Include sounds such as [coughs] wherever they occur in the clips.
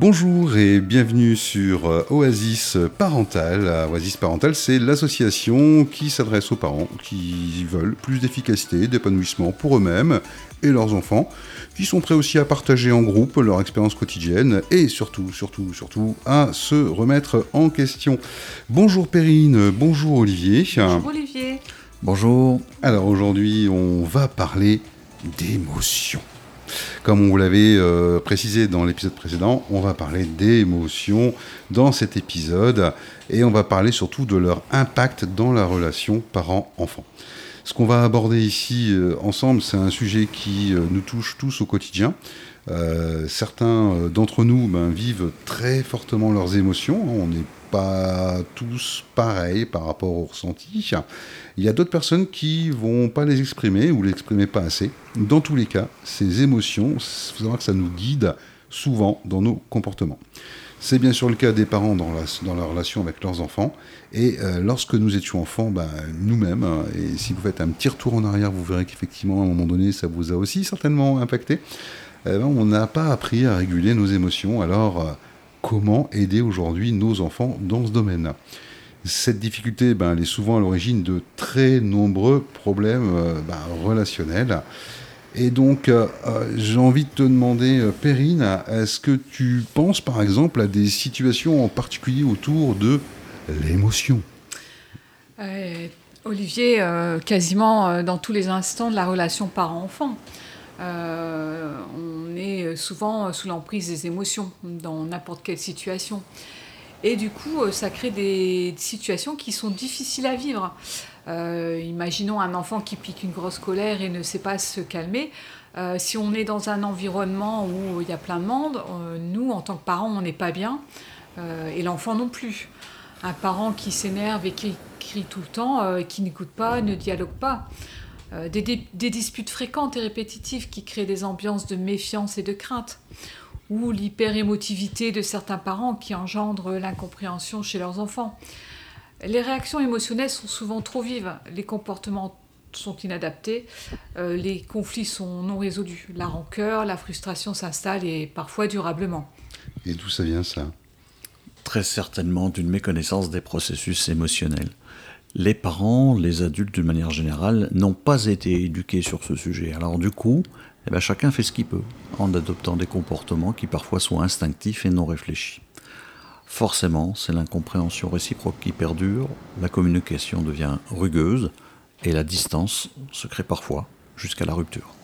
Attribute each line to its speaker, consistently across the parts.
Speaker 1: Bonjour et bienvenue sur euh, Oasis Parental. Oasis Parental, c'est l'association qui s'adresse aux parents qui veulent plus d'efficacité, d'épanouissement pour eux-mêmes et leurs enfants, qui sont prêts aussi à partager en groupe leur expérience quotidienne et surtout, surtout, surtout à se remettre en question. Bonjour Perrine, bonjour Olivier.
Speaker 2: Bonjour Olivier.
Speaker 3: Bonjour.
Speaker 1: Alors aujourd'hui, on va parler d'émotions. Comme on vous l'avait euh, précisé dans l'épisode précédent, on va parler d'émotions dans cet épisode et on va parler surtout de leur impact dans la relation parent-enfant. Ce qu'on va aborder ici euh, ensemble, c'est un sujet qui euh, nous touche tous au quotidien. certains d'entre nous ben, vivent très fortement leurs émotions. On n'est pas tous pareils par rapport au ressenti. Il y a d'autres personnes qui vont pas les exprimer ou les exprimer pas assez. Dans tous les cas, ces émotions, il faut savoir que ça nous guide souvent dans nos comportements. C'est bien sûr le cas des parents dans la, relation avec leurs enfants. Et euh, lorsque nous étions enfants, ben, nous-mêmes, hein, et si vous faites un petit retour en arrière, vous verrez qu'effectivement, à un moment donné, ça vous a aussi certainement impacté. Eh ben, on n'a pas appris à réguler nos émotions. Alors, euh, comment aider aujourd'hui nos enfants dans ce domaine cette difficulté, ben, elle est souvent à l'origine de très nombreux problèmes euh, ben, relationnels. Et donc, euh, euh, j'ai envie de te demander, Perrine, est-ce que tu penses par exemple à des situations en particulier autour de l'émotion?
Speaker 2: Olivier, quasiment dans tous les instants de la relation parent-enfant. On est souvent sous l'emprise des émotions dans n'importe quelle situation. Et du coup, euh, ça crée des situations qui sont difficiles à vivre. Euh, imaginons un enfant qui pique une grosse colère et ne sait pas se calmer. Euh, si on est dans un environnement où il y a plein de monde, nous, en tant que parents, on n'est pas bien, et l'enfant non plus. Un parent qui s'énerve et qui crie tout le temps, qui n'écoute pas, ne dialogue pas. Des, disputes fréquentes et répétitives qui créent des ambiances de méfiance et de crainte ou l'hyperémotivité de certains parents qui engendrent l'incompréhension chez leurs enfants. Les réactions émotionnelles sont souvent trop vives, les comportements sont inadaptés, euh, les conflits sont non résolus, la rancœur, la frustration s'installe et parfois durablement.
Speaker 1: Et d'où ça vient ça?
Speaker 3: Très certainement d'une méconnaissance des processus émotionnels. Les parents, les adultes d'une manière générale, n'ont pas été éduqués sur ce sujet. Alors du coup, eh ben, chacun fait ce qu'il peut, en adoptant des comportements qui parfois sont instinctifs et non réfléchis. Forcément, c'est l'incompréhension réciproque qui perdure, la communication devient rugueuse, et la distance se crée parfois jusqu'à la rupture.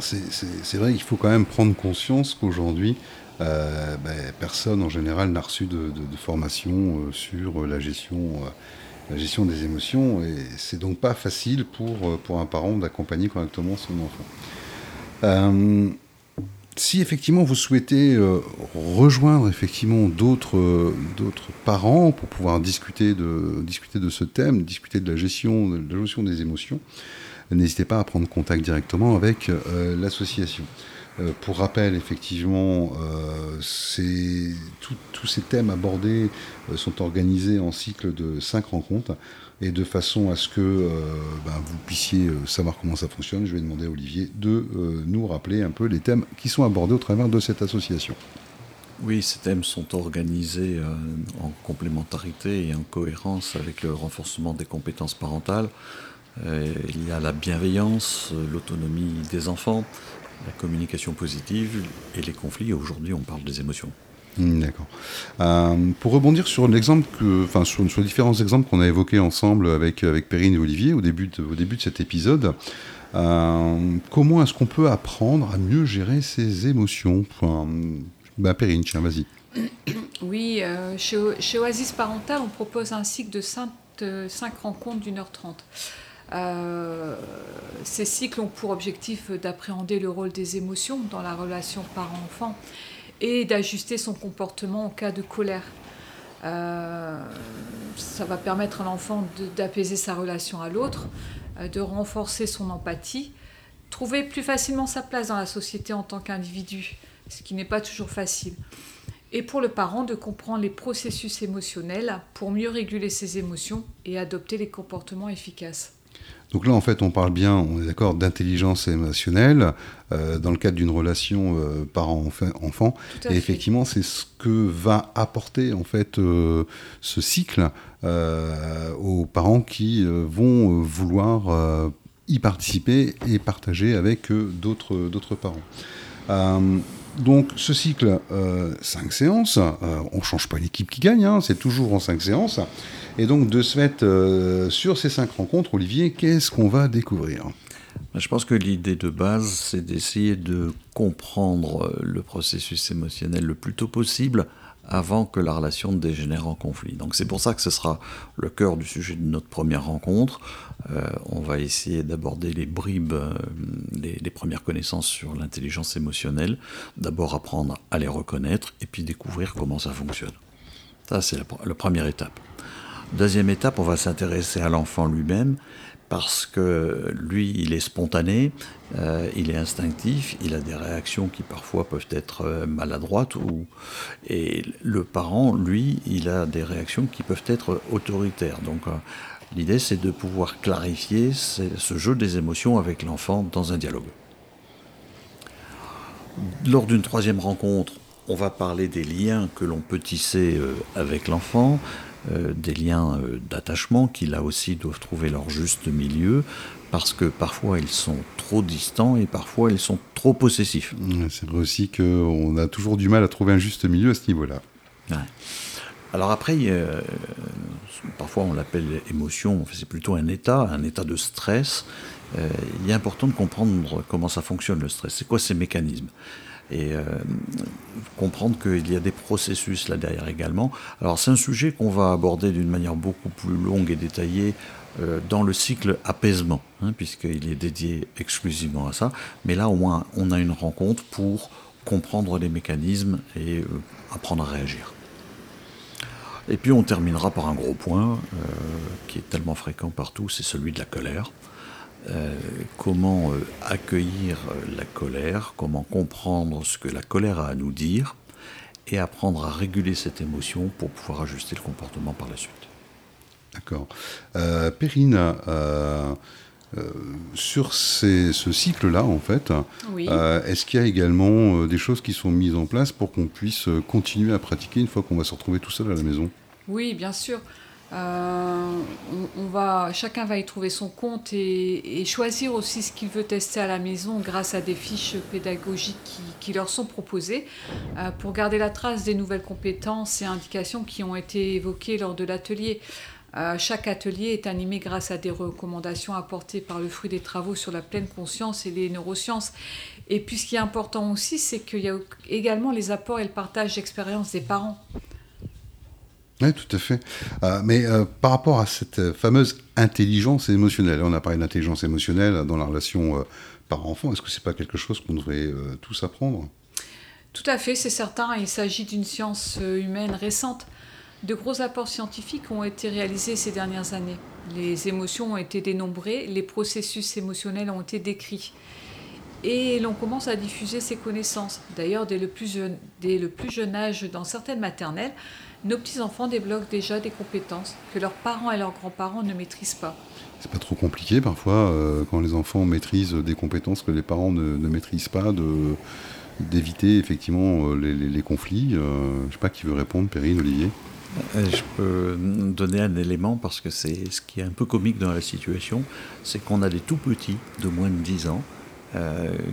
Speaker 1: C'est vrai qu'il faut quand même prendre conscience qu'aujourd'hui, euh, ben, personne en général n'a reçu de, formation euh, sur la gestion, euh, la gestion des émotions, et c'est donc pas facile pour, pour un parent d'accompagner correctement son enfant. Euh, si effectivement vous souhaitez euh, rejoindre effectivement d'autres d'autres parents pour pouvoir discuter de discuter de ce thème, discuter de la gestion de la gestion des émotions, n'hésitez pas à prendre contact directement avec euh, pour rappel, effectivement, tous ces thèmes abordés sont organisés en cycle de cinq rencontres et de façon à ce que euh, ben, vous puissiez euh, savoir comment ça fonctionne, je vais demander à Olivier de euh, nous rappeler un peu les thèmes qui sont abordés au travers de cette association.
Speaker 3: Oui, ces thèmes sont organisés en complémentarité et en cohérence avec le renforcement des compétences parentales. il y a la bienveillance, l'autonomie des enfants, la communication positive et les conflits. Aujourd'hui, on parle des émotions.
Speaker 1: Hmm, d'accord. Euh, pour rebondir sur l'exemple que, enfin sur, les différents exemples qu'on a évoqués ensemble avec avec Perrine et Olivier au début de, au début de cet épisode, euh, comment est-ce qu'on peut apprendre à mieux gérer ses émotions? Enfin, bah, Perrine, tiens, vas-y. [coughs]
Speaker 2: Oui, euh, chez, Oasis Parental, on propose un cycle de 5, rencontres d'une heure trente. Ces cycles ont pour objectif d'appréhender le rôle des émotions dans la relation parent-enfant et d'ajuster son comportement en cas de colère. Euh, ça va permettre à l'enfant d'apaiser sa relation à l'autre, euh, de renforcer son empathie, trouver plus facilement sa place dans la société en tant qu'individu, ce qui n'est pas toujours facile. Et pour le parent, de comprendre les processus émotionnels pour mieux réguler ses émotions et adopter les comportements efficaces.
Speaker 1: Donc là, en fait, on parle bien, on est d'accord, d'intelligence émotionnelle euh, dans le cadre d'une relation euh, parent-enfant. Et
Speaker 2: fait.
Speaker 1: effectivement, c'est ce que va apporter en fait euh, ce cycle aux parents qui vont vouloir y participer et partager avec d'autres d'autres parents. Euh, donc ce cycle, euh, 5 séances, euh, on ne change pas l'équipe qui gagne, hein, c'est toujours en 5 séances. Et donc de ce fait, euh, sur ces 5 rencontres, Olivier, qu'est-ce qu'on va découvrir?
Speaker 3: Ben, Je pense que l'idée de base, c'est d'essayer de comprendre euh, le processus émotionnel le plus tôt possible avant que la relation dégénère en conflit. Donc c'est pour ça que ce sera le cœur du sujet de notre première rencontre. Euh, on va essayer d'aborder les bribes, euh, les, premières connaissances sur l'intelligence émotionnelle. D'abord apprendre à les reconnaître et puis découvrir comment ça fonctionne. Ça, c'est la première étape. Deuxième étape, on va s'intéresser à l'enfant lui-même parce que lui, il est spontané, euh, il est instinctif, il a des réactions qui parfois peuvent être euh, maladroites, et le parent, lui, il a des réactions qui peuvent être autoritaires. Donc euh, l'idée, c'est de pouvoir clarifier ce jeu des émotions avec l'enfant dans un dialogue. Lors d'une troisième rencontre, on va parler des liens que l'on peut tisser avec l'enfant, euh, des liens euh, d'attachement qui là aussi doivent trouver leur juste milieu, parce que parfois ils sont trop distants et parfois ils sont trop possessifs.
Speaker 1: C'est vrai aussi qu'on a toujours du mal à trouver un juste milieu à ce niveau-là.
Speaker 3: Ouais. Alors après, euh, parfois on l'appelle émotion, c'est plutôt un état, un état de stress. Euh, il est important de comprendre comment ça fonctionne le stress, c'est quoi ces mécanismes? Et euh, comprendre qu'il y a des processus là derrière également. Alors c'est un sujet qu'on va aborder d'une manière beaucoup plus longue et détaillée euh, dans le cycle apaisement, hein, puisqu'il est dédié exclusivement à ça. Mais là au moins on a une rencontre pour comprendre les mécanismes et apprendre à réagir. Et puis on terminera par un gros point qui est tellement fréquent partout, c'est celui de la colère. Euh, comment euh, accueillir euh, la colère, comment comprendre ce que la colère a à nous dire et apprendre à réguler cette émotion pour pouvoir ajuster le comportement par la suite.
Speaker 1: D'accord. Euh, Perrine, euh, euh, sur ces- ce cycle-là, en fait,
Speaker 2: Oui.
Speaker 1: euh, est-ce qu'il y a également euh, des choses qui sont mises en place pour qu'on puisse continuer à pratiquer une fois qu'on va se retrouver tout seul à la maison?
Speaker 2: Oui, bien sûr. Euh, on, va, chacun va y trouver son compte et, choisir aussi ce qu'il veut tester à la maison grâce à des fiches pédagogiques qui, qui leur sont proposées euh, pour garder la trace des nouvelles compétences et indications qui ont été évoquées lors de l'atelier. Euh, chaque atelier est animé grâce à des recommandations apportées par le fruit des travaux sur la pleine conscience et les neurosciences. Et puis ce qui est important aussi, c'est qu'il y a également les apports et le partage d'expériences des parents.
Speaker 1: Oui, tout à fait. Euh, mais euh, par rapport à cette euh, fameuse intelligence émotionnelle, on a parlé d'intelligence émotionnelle dans la relation euh, parent-enfant, est-ce que c'est pas quelque chose qu'on devrait tous apprendre?
Speaker 2: Tout à fait, c'est certain. Il s'agit d'une science humaine récente. De gros apports scientifiques ont été réalisés ces dernières années. Les émotions ont été dénombrées, les processus émotionnels ont été décrits. Et l'on commence à diffuser ces connaissances. D'ailleurs, dès, le plus jeune- dès le plus jeune âge, dans certaines maternelles, nos petits-enfants débloquent déjà des compétences que leurs parents et leurs grands-parents ne maîtrisent pas.
Speaker 1: C'est pas trop compliqué parfois euh, quand les enfants maîtrisent des compétences que les parents ne, ne maîtrisent pas de d'éviter effectivement euh, les, les- les conflits. Euh, je sais pas qui veut répondre, Perrine, Olivier.
Speaker 3: Euh, Je peux donner un élément parce que c'est ce qui est un peu comique dans la situation, c'est qu'on a des tout petits de moins de 10 ans euh,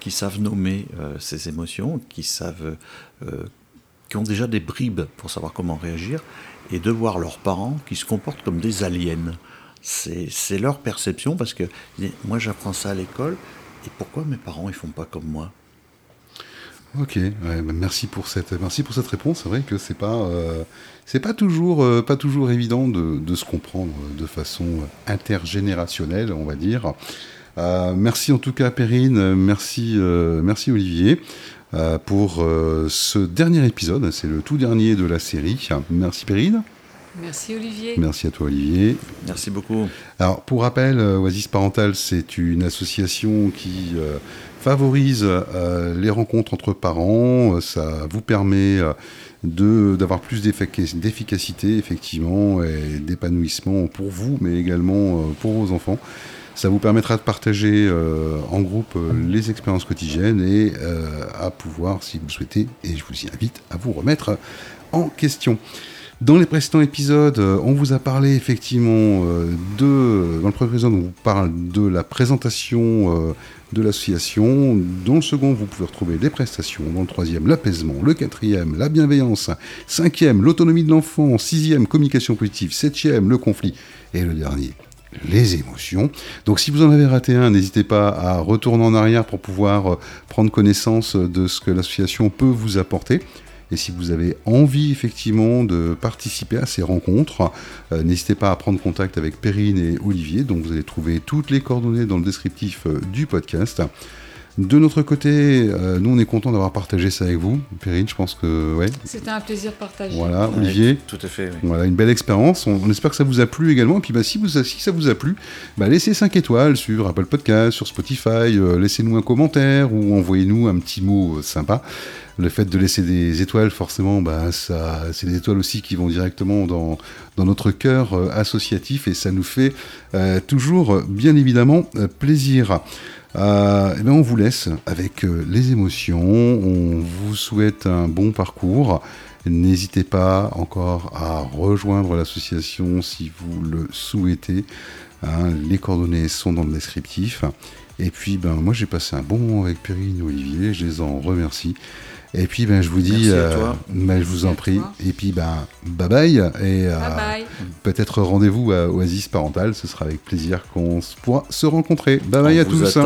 Speaker 3: qui savent nommer euh, ces émotions, qui savent, euh, qui ont déjà des bribes pour savoir comment réagir, et de voir leurs parents qui se comportent comme des aliens. C'est leur perception parce que moi j'apprends ça à l'école, et pourquoi mes parents ils font pas comme moi?
Speaker 1: Ok, bah, merci pour cette merci pour cette réponse. C'est vrai que c'est pas euh, pas toujours euh, pas toujours évident de, de se comprendre de façon intergénérationnelle, on va dire. Euh, merci en tout cas Perrine, merci euh, merci Olivier euh, pour euh, ce dernier épisode. C'est le tout dernier de la série. Merci Perrine,
Speaker 2: Merci Olivier.
Speaker 1: merci à toi Olivier.
Speaker 3: Merci beaucoup.
Speaker 1: Alors, pour rappel, Oasis Parental, c'est une association qui euh, favorise euh, les rencontres entre parents. Ça vous permet euh, d'avoir plus d'efficacité, effectivement, et d'épanouissement pour vous, mais également pour vos enfants. Ça vous permettra de partager en groupe les expériences quotidiennes et à pouvoir, si vous le souhaitez, et je vous y invite à vous remettre en question. Dans les précédents épisodes, euh, on vous a parlé effectivement euh, de. Dans le premier épisode, on vous parle de la présentation euh, de l'association. Dans le second, vous pouvez retrouver les prestations. Dans le troisième, l'apaisement. Le quatrième, la bienveillance. Cinquième, l'autonomie de l'enfant. Sixième, communication positive. Septième, le conflit. Et le dernier, les émotions. Donc si vous en avez raté un, n'hésitez pas à retourner en arrière pour pouvoir prendre connaissance de ce que l'association peut vous apporter. Et si vous avez envie effectivement de participer à ces rencontres, euh, n'hésitez pas à prendre contact avec Perrine et Olivier, dont vous allez trouver toutes les coordonnées dans le descriptif euh, du podcast. De notre côté, euh, nous on est content d'avoir partagé ça avec vous. Perrine, je pense que ouais.
Speaker 2: C'était un plaisir partagé.
Speaker 1: Voilà, Olivier.
Speaker 3: tout à fait.
Speaker 1: Voilà, une belle expérience. On, espère que ça vous a plu également. Et puis bah, si, vous, si ça vous a plu, bah, laissez 5 étoiles sur Apple Podcast, sur Spotify, laissez-nous un commentaire ou envoyez-nous un petit mot sympa le fait de laisser des étoiles, forcément, bah, ça, c'est des étoiles aussi qui vont directement dans, dans notre cœur euh, associatif et ça nous fait euh, toujours, bien évidemment, euh, plaisir. et bien on vous laisse avec les émotions. On vous souhaite un bon parcours. N'hésitez pas encore à rejoindre l'association si vous le souhaitez. Hein. les coordonnées sont dans le descriptif. Et puis, ben, moi, j'ai passé un bon moment avec Perrine et Olivier. Je les en remercie. Et puis, ben, je vous dis, euh, ben, je vous en prie. Et puis, ben, bye bye. Et euh, peut-être rendez-vous à Oasis Parental. Ce sera avec plaisir qu'on pourra se rencontrer. Bye bye à tous.